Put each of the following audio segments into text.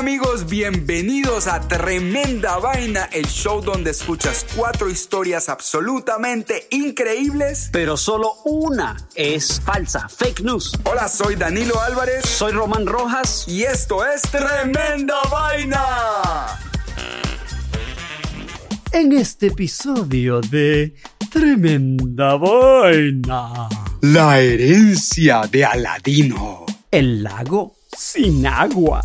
Amigos, bienvenidos a Tremenda Vaina, el show donde escuchas cuatro historias absolutamente increíbles. pero solo una es falsa, fake news. Hola, soy Danilo Álvarez Soy Román Rojas. y esto es Tremenda Vaina. en este episodio de Tremenda Vaina. La herencia de Aladino. El lago sin agua.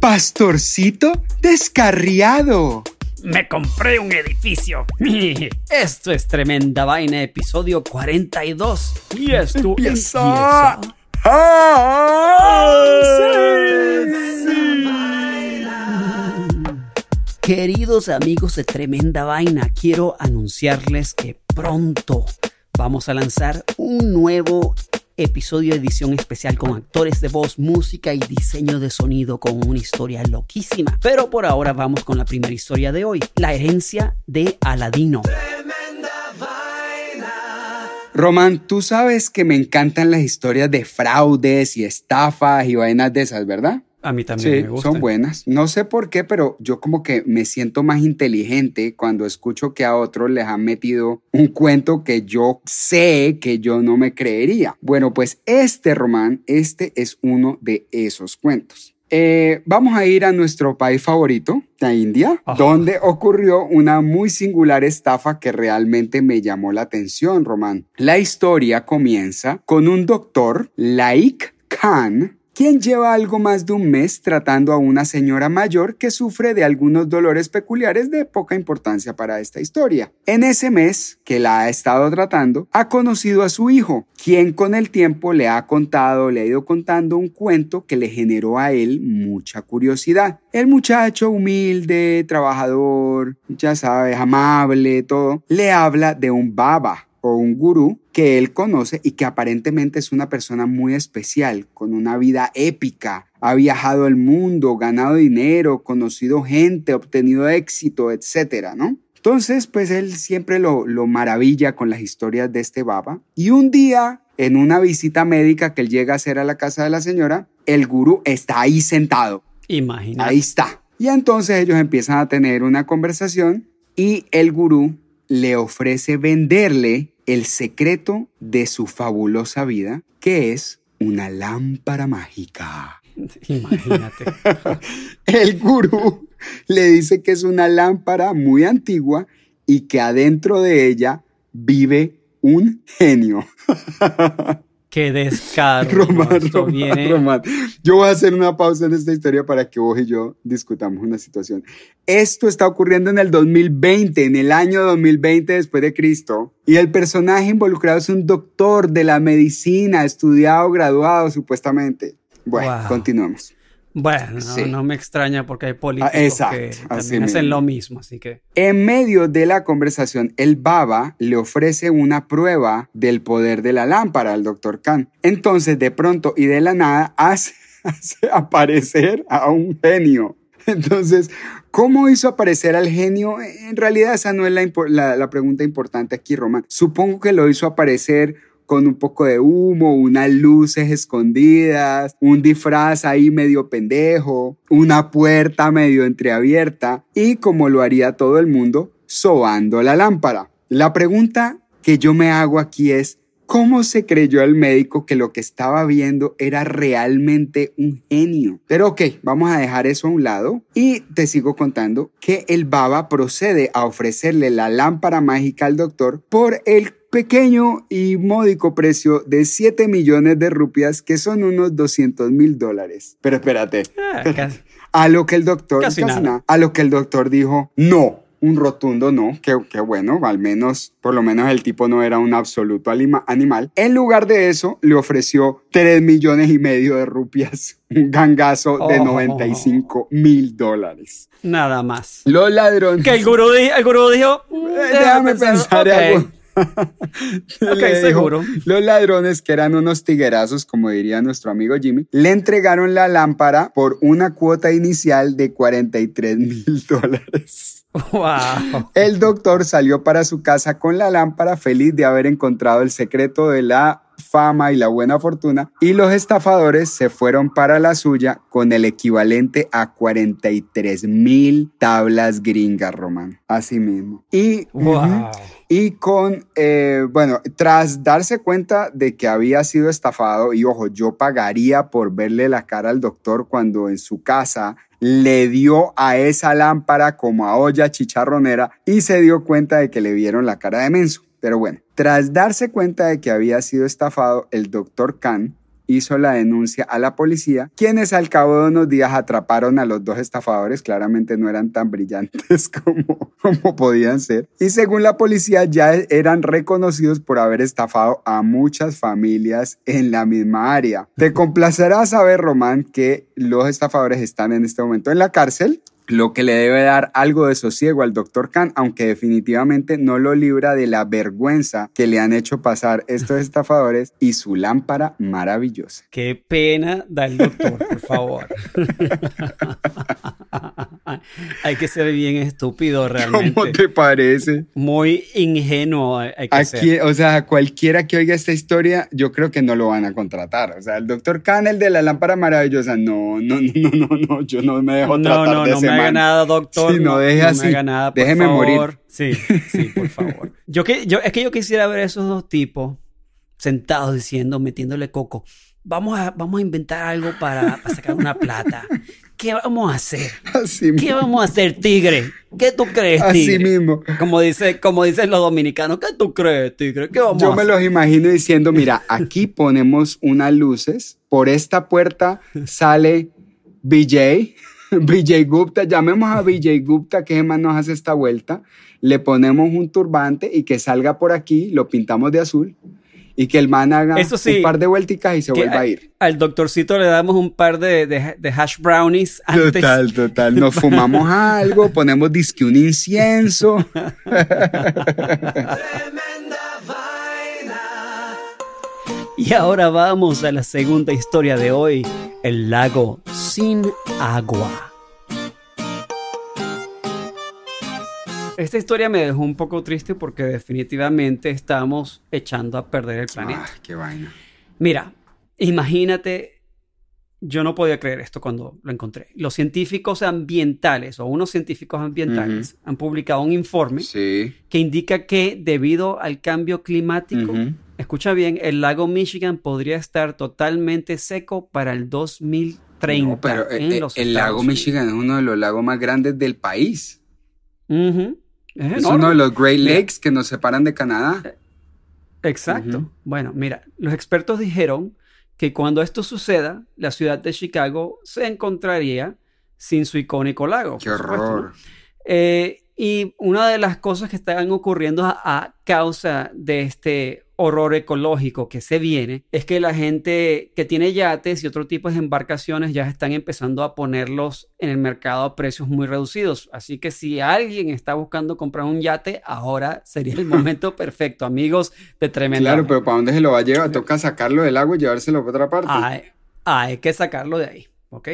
Pastorcito descarriado. Me compré un edificio. Esto es Tremenda Vaina, episodio 42. Y esto Empieza. empieza. ¡Ah! Queridos amigos de Tremenda Vaina, quiero anunciarles que pronto vamos a lanzar un nuevo episodio de edición especial con actores de voz, música y diseño de sonido con una historia loquísima. Pero por ahora vamos con la primera historia de hoy, la herencia de Aladino. Román, tú sabes que me encantan las historias de fraudes y estafas y vainas de esas, ¿verdad? A mí también Sí, me gusta. son buenas. No sé por qué, pero yo como que me siento más inteligente cuando escucho que a otros les han metido un cuento que yo sé que yo no me creería. Bueno, pues este Román, este es uno de esos cuentos. Eh, vamos a ir a nuestro país favorito, la India, donde ocurrió una muy singular estafa que realmente me llamó la atención, Román. La historia comienza con un doctor, Laik Khan, quien lleva algo más de un mes tratando a una señora mayor que sufre de algunos dolores peculiares de poca importancia para esta historia. En ese mes que la ha estado tratando, ha conocido a su hijo, quien con el tiempo le ha contado, le ha ido contando un cuento que le generó a él mucha curiosidad. El muchacho humilde, trabajador, ya sabes, amable, todo, le habla de un baba o un gurú que él conoce y que aparentemente es una persona muy especial, con una vida épica. Ha viajado el mundo, ganado dinero, conocido gente, obtenido éxito, etcétera, ¿no? Entonces, pues él siempre lo, lo maravilla con las historias de este baba. Y un día, en una visita médica que él llega a hacer a la casa de la señora, el gurú está ahí sentado. Imagínate. Ahí está. Y entonces ellos empiezan a tener una conversación y el gurú le ofrece venderle el secreto de su fabulosa vida, que es una lámpara mágica. Imagínate. El gurú le dice que es una lámpara muy antigua y que adentro de ella vive un genio. Qué descaro. Román, Esto Román, viene- Román. Yo voy a hacer una pausa en esta historia para que vos y yo discutamos una situación. Esto está ocurriendo en el 2020, en el año 2020 después de Cristo. Y el personaje involucrado es un doctor de la medicina, estudiado, graduado supuestamente. Bueno, Wow. continuemos. Bueno, no, Sí. no me extraña porque hay políticos Ah, exacto, que también mismo. hacen lo mismo, así que En medio de la conversación, el baba le ofrece una prueba del poder de la lámpara al doctor Khan. Entonces, de pronto y de la nada, hace, hace aparecer a un genio. Entonces, ¿cómo hizo aparecer al genio? En realidad, esa no es la- la pregunta importante aquí, Román. Supongo que lo hizo aparecer con un poco de humo, unas luces escondidas, un disfraz ahí medio pendejo, una puerta medio entreabierta y como lo haría todo el mundo, sobando la lámpara. La pregunta que yo me hago aquí es, ¿Cómo se creyó el médico que lo que estaba viendo era realmente un genio? Pero ok, vamos a dejar eso a un lado y te sigo contando que el baba procede a ofrecerle la lámpara mágica al doctor por el pequeño y módico precio de 7 millones de rupias, que son unos 200 mil dólares. Pero espérate, ah, casi, A lo que el doctor, Casi nada. a lo que el doctor dijo, no, un rotundo no, que, que bueno, al menos, por lo menos el tipo no era un absoluto animal. En lugar de eso, le ofreció 3 millones y medio de rupias, un gangazo de Oh. 95 mil dólares. Nada más. Los ladrones. Que el gurú, di- el gurú dijo, "Mm, Eh, Déjame pensar ok". algo. Ok, Le dijo, seguro. Los ladrones, que eran unos tiguerazos, como diría nuestro amigo Jimmy, le entregaron la lámpara por una cuota inicial de 43 mil dólares. Wow. El doctor salió para su casa con la lámpara, feliz de haber encontrado el secreto de la fama y la buena fortuna, y los estafadores se fueron para la suya con el equivalente a 43 mil tablas gringas, Román. Así mismo. Y, Wow. y con, eh, bueno, tras darse cuenta de que había sido estafado, y ojo, yo pagaría por verle la cara al doctor cuando en su casa le dio a esa lámpara como a olla chicharronera y se dio cuenta de que le vieron la cara de menso. Pero bueno, tras darse cuenta de que había sido estafado, el doctor Khan hizo la denuncia a la policía, quienes al cabo de unos días atraparon a los dos estafadores, claramente no eran tan brillantes como, como podían ser, y según la policía ya eran reconocidos por haber estafado a muchas familias en la misma área. Te complacerá saber, Román, que los estafadores están en este momento en la cárcel, lo que le debe dar algo de sosiego al doctor Khan, aunque definitivamente no lo libra de la vergüenza que le han hecho pasar estos estafadores y su lámpara maravillosa. Qué pena da el doctor, por favor. hay que ser bien estúpido realmente. ¿Cómo te parece? Muy ingenuo hay que Aquí, ser. o sea, cualquiera que oiga esta historia, yo creo que no lo van a contratar. O sea, el doctor Khan, el de la lámpara maravillosa, no, no, no, no, no, yo no me dejo No, tratar no, de no ese me haga nada, doctor. Sí, no deje así. me haga nada, por Déjeme favor. morir. Sí, sí, por favor. Yo que, yo, es que yo quisiera ver a esos dos tipos sentados diciendo, metiéndole coco. Vamos a, vamos a inventar algo para, para sacar una plata. ¿Qué vamos a hacer? Así, ¿Qué vamos a hacer, tigre? ¿Qué tú crees, así tigre? mismo. Como, dice, como dicen los dominicanos, ¿qué tú crees, tigre? ¿Qué vamos Yo a me hacer? los imagino diciendo, mira, aquí ponemos unas luces, por esta puerta sale BJ, BJ Gupta, llamemos a BJ Gupta, que más nos hace esta vuelta, le ponemos un turbante y que salga por aquí, lo pintamos de azul y que el man haga Eso sí, un par de vuelticas y se vuelva a ir. Al doctorcito le damos un par de, de- de hash brownies antes. Total, total. Nos fumamos algo, ponemos disque un incienso. Y ahora vamos a la segunda historia de hoy, el lago sin agua. Esta historia me dejó un poco triste porque definitivamente estamos echando a perder el planeta. Ay, qué vaina. Mira, imagínate, yo no podía creer esto cuando lo encontré. Los científicos ambientales o unos científicos ambientales han publicado un informe Sí. que indica que debido al cambio climático, escucha bien, el lago Michigan podría estar totalmente seco para el 2030. No, pero en eh, eh, los el Estados lago Unidos. Michigan es uno de los lagos más grandes del país. Es uno de los Great Mira. Lakes que nos separan de Canadá. Exacto. Ujú. Bueno, mira, los expertos dijeron que cuando esto suceda, la ciudad de Chicago se encontraría sin su icónico lago. Qué por supuesto, ¿no? horror. Eh, y una de las cosas que están ocurriendo a, a causa de este horror ecológico que se viene es que la gente que tiene yates y otro tipo de embarcaciones ya están empezando a ponerlos en el mercado a precios muy reducidos. Así que si alguien está buscando comprar un yate, ahora sería el momento perfecto, amigos de Tremenda. Claro, pero ¿para dónde se lo va a llevar? Toca sacarlo del agua y llevárselo para otra parte. hay, hay que sacarlo de ahí, ¿ok?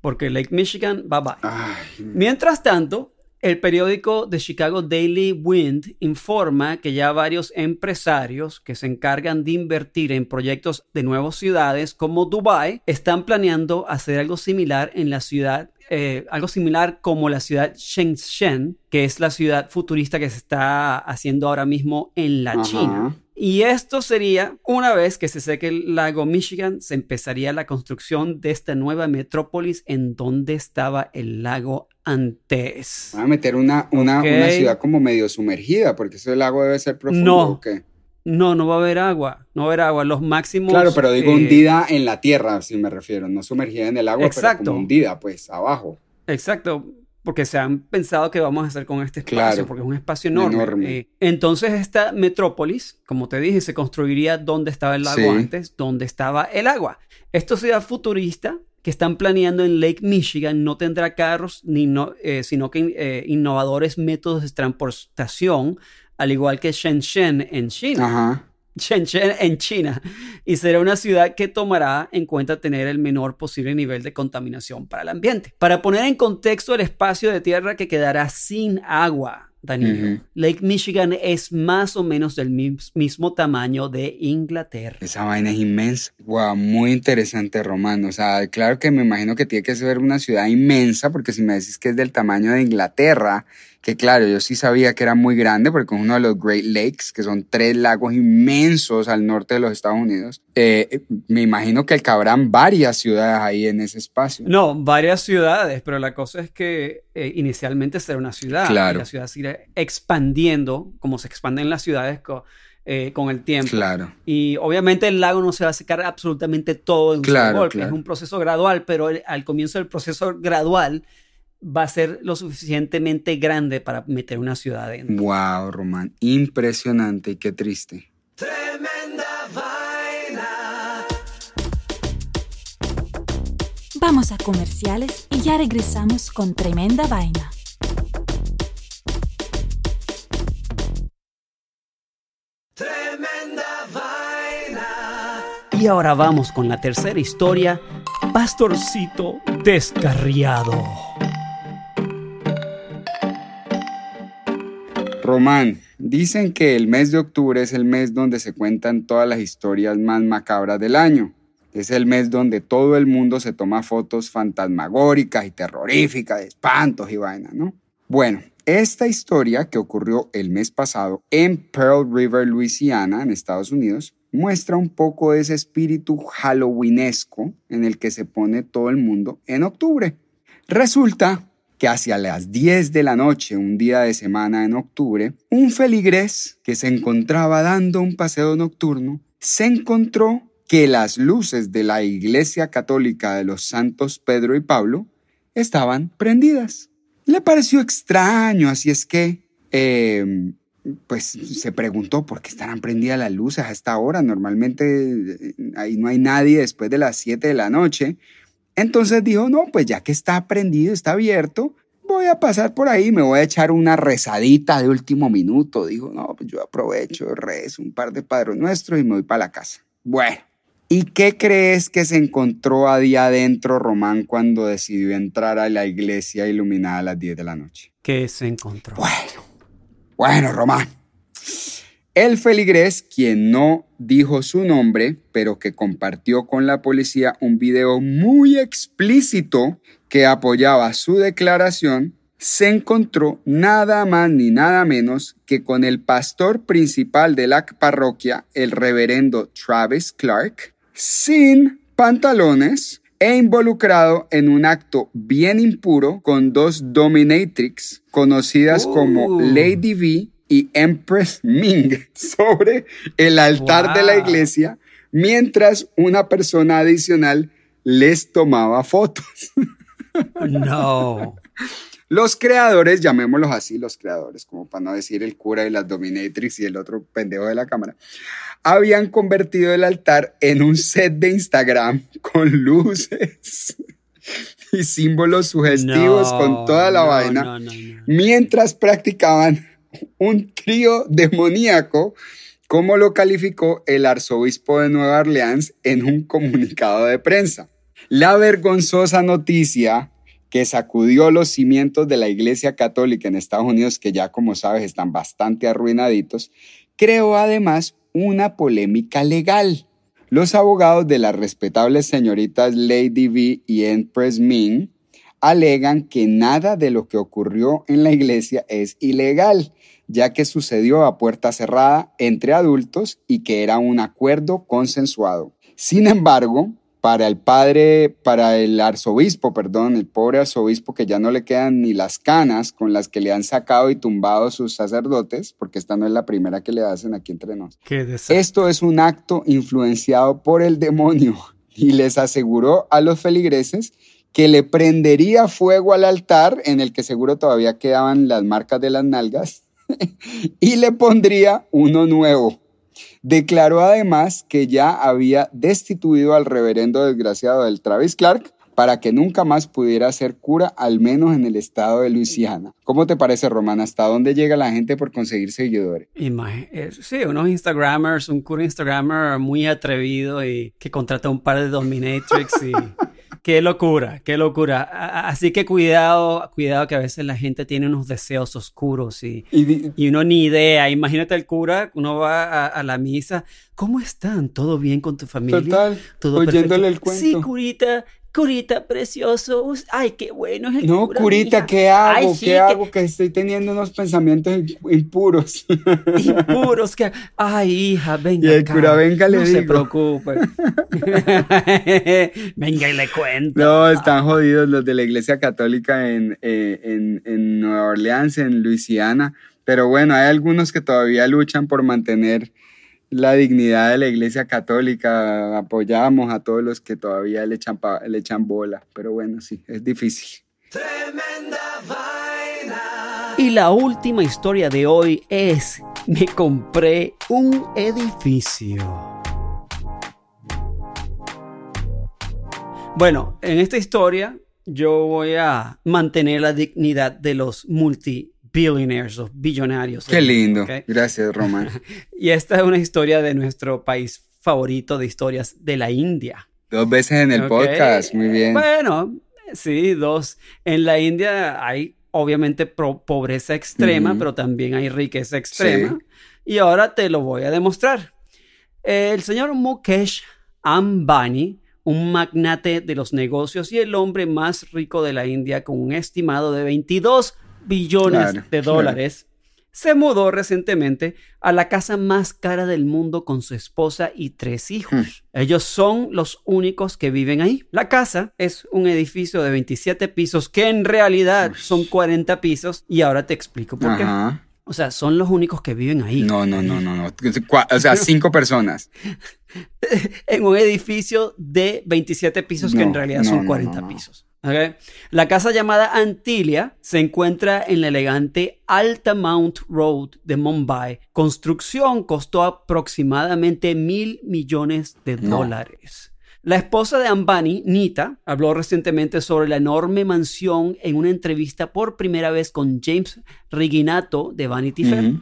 Porque Lake Michigan, bye bye. Ay, Mientras tanto, el periódico de Chicago Daily Wind informa que ya varios empresarios que se encargan de invertir en proyectos de nuevas ciudades como Dubai están planeando hacer algo similar en la ciudad, eh, algo similar como la ciudad Shenzhen, que es la ciudad futurista que se está haciendo ahora mismo en la Ajá. China. Y esto sería, una vez que se seque el lago Michigan, se empezaría la construcción de esta nueva metrópolis en donde estaba el lago antes. Van a meter una, una, una ciudad como medio sumergida, porque ese lago debe ser profundo. No. ¿o qué? No, no va a haber agua, no va a haber agua. Los máximos... Claro, pero digo eh, hundida en la tierra, si me refiero, no sumergida en el agua, Exacto. pero como hundida, pues, abajo. Exacto, porque se han pensado que vamos a hacer con este espacio, Claro. porque es un espacio enorme. Enorme. Eh, entonces esta metrópolis, como te dije, se construiría donde estaba el lago Sí. antes, donde estaba el agua. Esta ciudad futurista que están planeando en Lake Michigan no tendrá carros, ni no, eh, sino que eh, innovadores métodos de transportación, al igual que Shenzhen en China. Ajá. Shenzhen en China y será una ciudad que tomará en cuenta tener el menor posible nivel de contaminación para el ambiente. Para poner en contexto el espacio de tierra que quedará sin agua, Danilo. Lake Michigan es más o menos del mis- mismo tamaño de Inglaterra. Esa vaina es inmensa. Wow, muy interesante, Román. O sea, claro que me imagino que tiene que ser una ciudad inmensa, porque si me decís que es del tamaño de Inglaterra, que claro, yo sí sabía que era muy grande, porque es uno de los Great Lakes, que son tres lagos inmensos al norte de los Estados Unidos. Eh, me imagino que cabrán varias ciudades ahí en ese espacio. No, varias ciudades, pero la cosa es que eh, inicialmente será una ciudad. Claro. Y la ciudad se irá expandiendo, como se expanden las ciudades co- eh, con el tiempo. Claro. Y obviamente el lago no se va a secar absolutamente todo de un Claro, solo golpe. claro. Es un proceso gradual, pero el- al comienzo del proceso gradual va a ser lo suficientemente grande para meter una ciudad adentro. Wow, Román. Impresionante y qué triste. Vamos a comerciales y ya regresamos con tremenda vaina. Y ahora vamos con la tercera historia, Pastorcito Descarriado. Román, dicen que el mes de octubre es el mes donde se cuentan todas las historias más macabras del año. Es el mes donde todo el mundo se toma fotos fantasmagóricas y terroríficas, de espantos y vainas, ¿no? Bueno, esta historia que ocurrió el mes pasado en Pearl River, Luisiana, en Estados Unidos, muestra un poco de ese espíritu halloweenesco en el que se pone todo el mundo en octubre. Resulta que hacia las 10 de la noche, un día de semana en octubre, un feligrés que se encontraba dando un paseo nocturno se encontró que las luces de la iglesia católica de los santos Pedro y Pablo estaban prendidas. Le pareció extraño, así es que, eh, pues se preguntó por qué estarán prendidas las luces a esta hora. Normalmente eh, ahí no hay nadie después de las 7 de la noche. Entonces dijo, no, pues ya que está prendido, está abierto, voy a pasar por ahí, me voy a echar una rezadita de último minuto. Dijo, no, pues yo aprovecho, rezo un par de padres nuestros y me voy para la casa. Bueno, ¿y qué crees que se encontró a día adentro Román cuando decidió entrar a la iglesia iluminada a las 10 de la noche? ¿Qué se encontró? Bueno, bueno, Román. El feligrés, quien no dijo su nombre, pero que compartió con la policía un video muy explícito que apoyaba su declaración, se encontró nada más ni nada menos que con el pastor principal de la parroquia, el reverendo Travis Clark, sin pantalones e involucrado en un acto bien impuro con dos dominatrix conocidas como Uh. Lady V y Empress Ming sobre el altar de la iglesia mientras una persona adicional les tomaba fotos. No. Los creadores, llamémoslos así, los creadores, como para no decir el cura y las dominatrix y el otro pendejo de la cámara, habían convertido el altar en un set de Instagram con luces y símbolos sugestivos No, con toda la no, vaina, no, no, no. mientras practicaban un trío demoníaco, como lo calificó el arzobispo de Nueva Orleans en un comunicado de prensa. La vergonzosa noticia que sacudió los cimientos de la Iglesia Católica en Estados Unidos, que ya como sabes están bastante arruinaditos, creó además una polémica legal. Los abogados de las respetables señoritas Lady V y Empress Ming alegan que nada de lo que ocurrió en la iglesia es ilegal, ya que sucedió a puerta cerrada entre adultos y que era un acuerdo consensuado. Sin embargo, para el padre, para el arzobispo, perdón, el pobre arzobispo que ya no le quedan ni las canas con las que le han sacado y tumbado sus sacerdotes, porque esta no es la primera que le hacen aquí entre nos. Esto es un acto influenciado por el demonio y les aseguró a los feligreses que le prendería fuego al altar en el que seguro todavía quedaban las marcas de las nalgas y le pondría uno nuevo. Declaró además que ya había destituido al reverendo desgraciado del Travis Clark para que nunca más pudiera ser cura, al menos en el estado de Luisiana. ¿Cómo te parece, Román? ¿Hasta dónde llega la gente por conseguir seguidores? Eh, sí, unos Instagramers, un cura Instagramer muy atrevido y que contrata un par de dominatrix y Qué locura, qué locura. Así que cuidado, cuidado que a veces la gente tiene unos deseos oscuros y, y, uno ni idea. Imagínate el cura, uno va a, la misa. ¿Cómo están? ¿Todo bien con tu familia? Total, ¿Todo oyéndole el cuento. Sí, curita, Curita precioso, ay, qué bueno es el No, curita, ¿qué hago? ¿Qué hago? Que... estoy teniendo unos pensamientos impuros. Impuros, que, ay, hija, venga. Y el cura, venga, le no se preocupe. venga y le cuento. No, están jodidos los de la Iglesia Católica en, eh, en, en Nueva Orleans, en Luisiana. Pero bueno, hay algunos que todavía luchan por mantener la dignidad de la Iglesia Católica, apoyamos a todos los que todavía le echan, le echan bola, pero bueno, sí, es difícil. Tremenda vaina. Y la última historia de hoy es, me compré un edificio. Bueno, en esta historia yo voy a mantener la dignidad de los multi billionaires o billonarios. Qué lindo. Gracias, Román. y esta es una historia de nuestro país favorito de historias de la India. Dos veces en el podcast, muy bien. Bueno, sí, dos. En la India hay obviamente pobreza extrema, pero también hay riqueza extrema. Y ahora te lo voy a demostrar. El señor Mukesh Ambani, un magnate de los negocios y el hombre más rico de la India con un estimado de 22 billones de dólares, se mudó recientemente a la casa más cara del mundo con su esposa y tres hijos. Hmm. Ellos son los únicos que viven ahí. La casa es un edificio de 27 pisos que en realidad son 40 pisos y ahora te explico por qué. O sea, son los únicos que viven ahí. No, no, no, no, no. O sea, cinco personas. en un edificio de 27 pisos que en realidad son 40 pisos. La casa llamada Antilia se encuentra en la elegante Altamount Road de Mumbai. Construcción costó aproximadamente mil millones de dólares. La esposa de Ambani, Nita, habló recientemente sobre la enorme mansión en una entrevista por primera vez con James Riginato de Vanity Fair.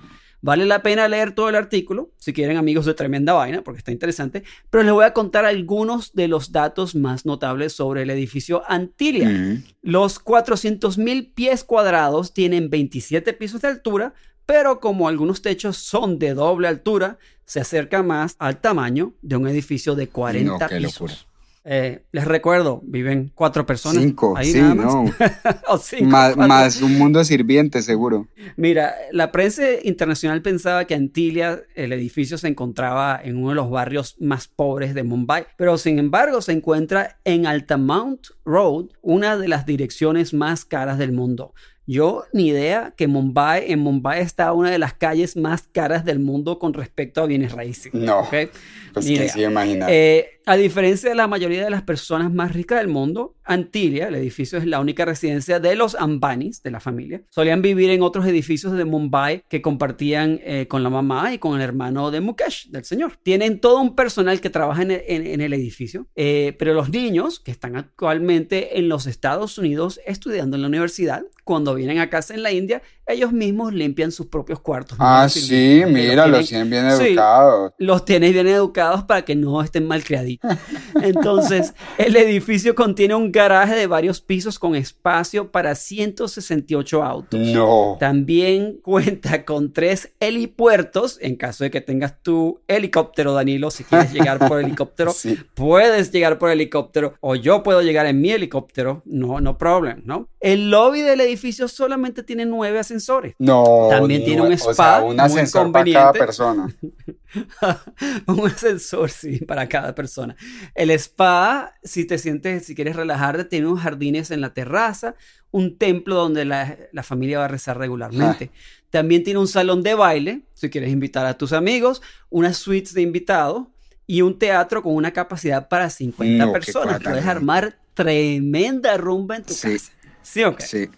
Vale la pena leer todo el artículo, si quieren amigos de tremenda vaina, porque está interesante, pero les voy a contar algunos de los datos más notables sobre el edificio Antilia. Los 400 mil pies cuadrados tienen 27 pisos de altura, pero como algunos techos son de doble altura, se acerca más al tamaño de un edificio de 40 pisos. Eh, les recuerdo, viven cuatro personas. Cinco, sí, no. más, un mundo sirviente, seguro. Mira, la prensa internacional pensaba que Antilia, el edificio, se encontraba en uno de los barrios más pobres de Mumbai, pero sin embargo se encuentra en Altamount Road, una de las direcciones más caras del mundo. Yo ni idea que Mumbai, en Mumbai está una de las calles más caras del mundo con respecto a bienes raíces. No. Pues que sí imaginar. Eh, a diferencia de la mayoría de las personas más ricas del mundo, Antilia, el edificio es la única residencia de los Ambanis, de la familia. Solían vivir en otros edificios de Mumbai que compartían eh, con la mamá y con el hermano de Mukesh, del señor. Tienen todo un personal que trabaja en, el edificio, eh, pero los niños que están actualmente en los Estados Unidos estudiando en la universidad, cuando vienen a casa en la India, ellos mismos limpian sus propios cuartos. Ah, sí, mira, los tienen bien educados. los tienes bien educados para que no estén mal criaditos. Entonces, el edificio contiene un garaje de varios pisos con espacio para 168 autos. No. También cuenta con tres helipuertos. En caso de que tengas tu helicóptero, Danilo, si quieres llegar por helicóptero, puedes llegar por helicóptero o yo puedo llegar en mi helicóptero. No, no problem, ¿no? El lobby del edificio edificio solamente tiene nueve ascensores. No. También tiene un o spa sea, un muy ascensor para cada persona. un ascensor, sí, para cada persona. El spa, si te sientes, si quieres relajarte, tiene unos jardines en la terraza, un templo donde la, la familia va a rezar regularmente. También tiene un salón de baile, si quieres invitar a tus amigos, unas suites de invitados y un teatro con una capacidad para 50 No, personas. Puedes armar tremenda rumba en tu Sí. casa. ¿Sí o qué? Sí.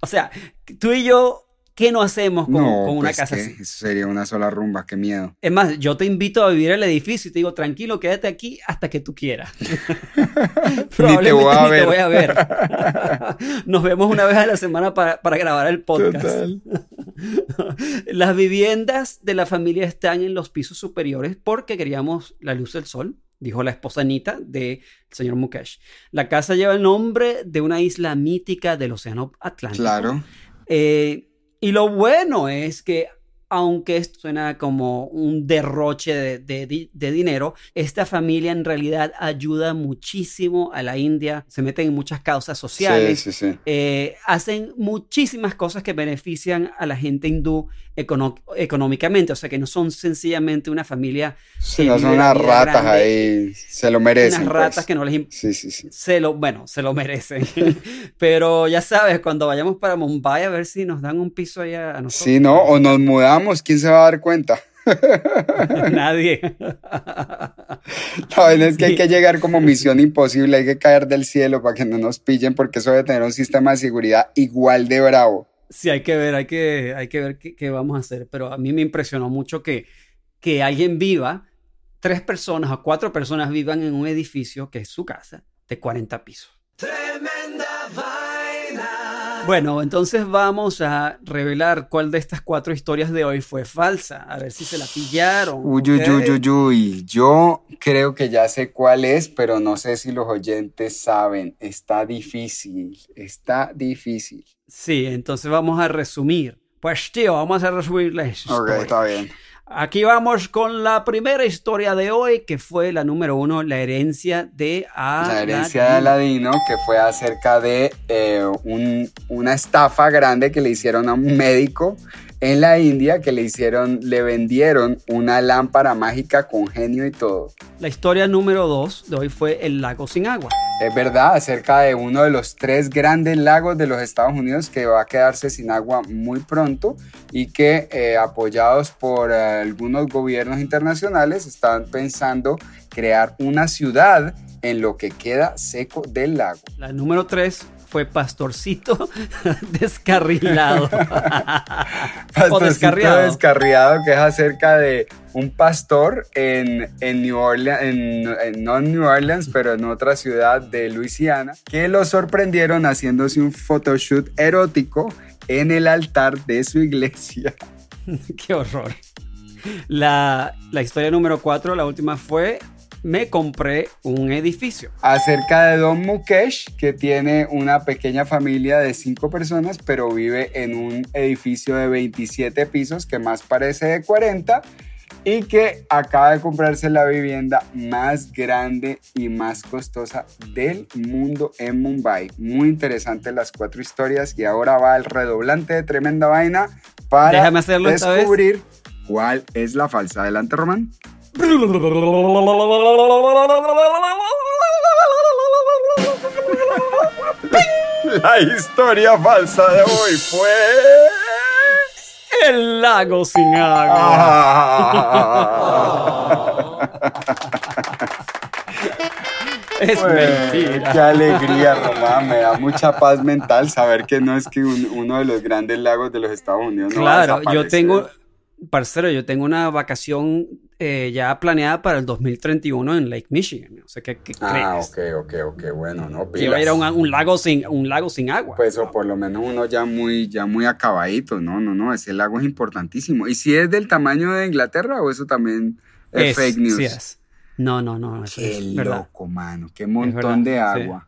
O sea, tú y yo, ¿qué no hacemos con, no, con una pues casa así? eso sería una sola rumba, qué miedo. Es más, yo te invito a vivir el edificio y te digo, tranquilo, quédate aquí hasta que tú quieras. Probablemente voy a ni te ver. voy a ver. Nos vemos una vez a la semana para, para grabar el podcast. Total. Las viviendas de la familia están en los pisos superiores porque queríamos la luz del sol, dijo la esposa Anita del señor Mukesh. La casa lleva el nombre de una isla mítica del Océano Atlántico. Claro. Eh, y lo bueno es que, aunque esto suena como un derroche de, de di- de dinero, esta familia en realidad ayuda muchísimo a la India, se meten en muchas causas sociales, Sí, sí, sí. eh, hacen muchísimas cosas que benefician a la gente hindú económicamente, o sea que no son sencillamente una familia, Sí, no son unas ratas grande, ahí, se lo merecen. unas ratas pues. que no les importa. Sí, sí, sí. Se lo, bueno, se lo merecen. Pero ya sabes, cuando vayamos para Mumbai a ver si nos dan un piso allá a nosotros. Sí, ¿no? O nos mudamos, ¿quién se va a dar cuenta? Nadie. La vaina es que hay que llegar como misión imposible, hay que caer del cielo para que no nos pillen, porque eso debe tener un sistema de seguridad igual de bravo. Sí, hay que ver, hay que, hay que ver qué, qué vamos a hacer. Pero a mí me impresionó mucho que, que alguien viva, tres personas o cuatro personas vivan en un edificio que es su casa de 40 pisos. Bueno, entonces vamos a revelar cuál de estas cuatro historias de hoy fue falsa. A ver si se la pillaron. Uy, uy, uy, uy, uy. Yo creo que ya sé cuál es, pero no sé si los oyentes saben. Está difícil, está difícil. Sí, entonces vamos a resumir. Pues tío, vamos a resumir la Ok, está bien. Aquí vamos con la primera historia de hoy, que fue la número uno, la herencia de Aladín. La herencia de Aladino, que fue acerca de eh, un- una estafa grande que le hicieron a un médico en la India, que le hicieron, le vendieron una lámpara mágica con genio y todo. La historia número dos de hoy fue el lago sin agua. Es verdad, acerca de uno de los tres grandes lagos de los Estados Unidos que va a quedarse sin agua muy pronto y que eh, apoyados por eh, algunos gobiernos internacionales están pensando crear una ciudad en lo que queda seco del lago. La número tres fue Pastorcito descarrilado. Pastorcito descarriado. descarriado, que es acerca de un pastor en, en New Orleans, en, en- no en New Orleans, pero en otra ciudad de Luisiana, que lo sorprendieron haciéndose un photoshoot erótico en el altar de su iglesia. Qué horror. La, la historia número cuatro, la última fue me compré un edificio. Acerca de Don Mukesh, que tiene una pequeña familia de cinco personas, pero vive en un edificio de 27 pisos que más parece de 40 y que acaba de comprarse la vivienda más grande y más costosa del mundo en Mumbai. Muy interesante las cuatro historias y ahora va el redoblante de tremenda vaina para Déjame hacerlo descubrir cuál es la falsa. Adelante, Román. La historia falsa de hoy fue... El lago sin agua. Ah. es mentira. Qué alegría, Román. Me da mucha paz mental saber que no es que un- uno de los grandes lagos de los Estados Unidos no va a Claro, yo tengo, parcero, yo tengo una vacación eh, ya planeada para el 2031 en Lake Michigan. O sea, ¿qué, qué Ah, crees? ok, ok, ok, bueno, no Que iba a ir a un, pilas. un lago sin, un lago sin agua. Pues o por lo menos uno ya muy, ya muy acabadito, no, no, no, ese lago es importantísimo. ¿Y si es del tamaño de Inglaterra o eso también es, fake news? sí es. No, no, no, Qué es verdad. loco, mano, qué montón de verdad, agua. Sí,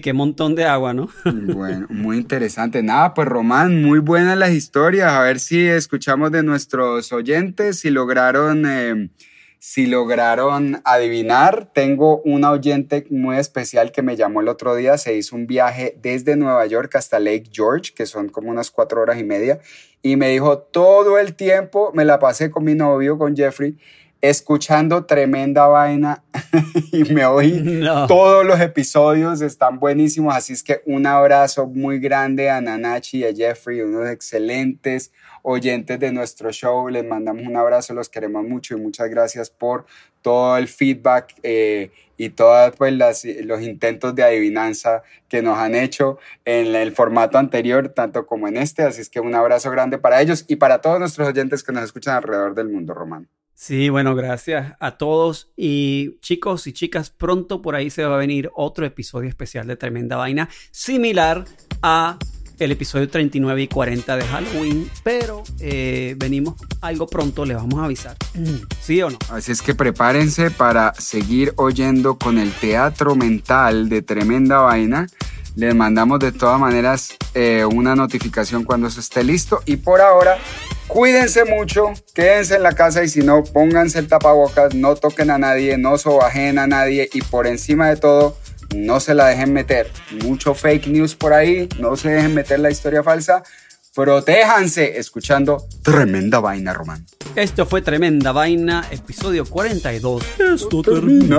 qué montón de agua, ¿no? Bueno, muy interesante. Nada, pues Román, muy buenas las historias. A ver si escuchamos de nuestros oyentes, si lograron eh, Si lograron adivinar, tengo una oyente muy especial que me llamó el otro día. Se hizo un viaje desde Nueva York hasta Lake George, que son como unas cuatro horas y media, y me dijo todo el tiempo, me la pasé con mi novio, con Jeffrey, escuchando tremenda vaina y me oí todos los episodios, están buenísimos, así es que un abrazo muy grande a Nanachi y a Jeffrey, unos excelentes oyentes de nuestro show, les mandamos un abrazo, los queremos mucho y muchas gracias por todo el feedback eh, y todos pues, los intentos de adivinanza que nos han hecho en el formato anterior, tanto como en este, así es que un abrazo grande para ellos y para todos nuestros oyentes que nos escuchan alrededor del mundo, Román. Sí, bueno, gracias a todos. Y chicos y chicas, pronto por ahí se va a venir otro episodio especial de Tremenda Vaina, similar a el episodio 39 y 40 de Halloween, pero eh, venimos algo pronto, les vamos a avisar. ¿Sí o no? Así es que prepárense para seguir oyendo con el teatro mental de Tremenda Vaina. Les mandamos de todas maneras eh, una notificación cuando eso esté listo. Y por ahora, Cuídense mucho, quédense en la casa y si no, pónganse el tapabocas, no toquen a nadie, no sobajen a nadie y por encima de todo, no se la dejen meter. Mucho fake news por ahí, no se dejen meter la historia falsa. Protéjanse escuchando Tremenda Vaina, Román. Esto fue Tremenda Vaina, episodio 42. Esto termina.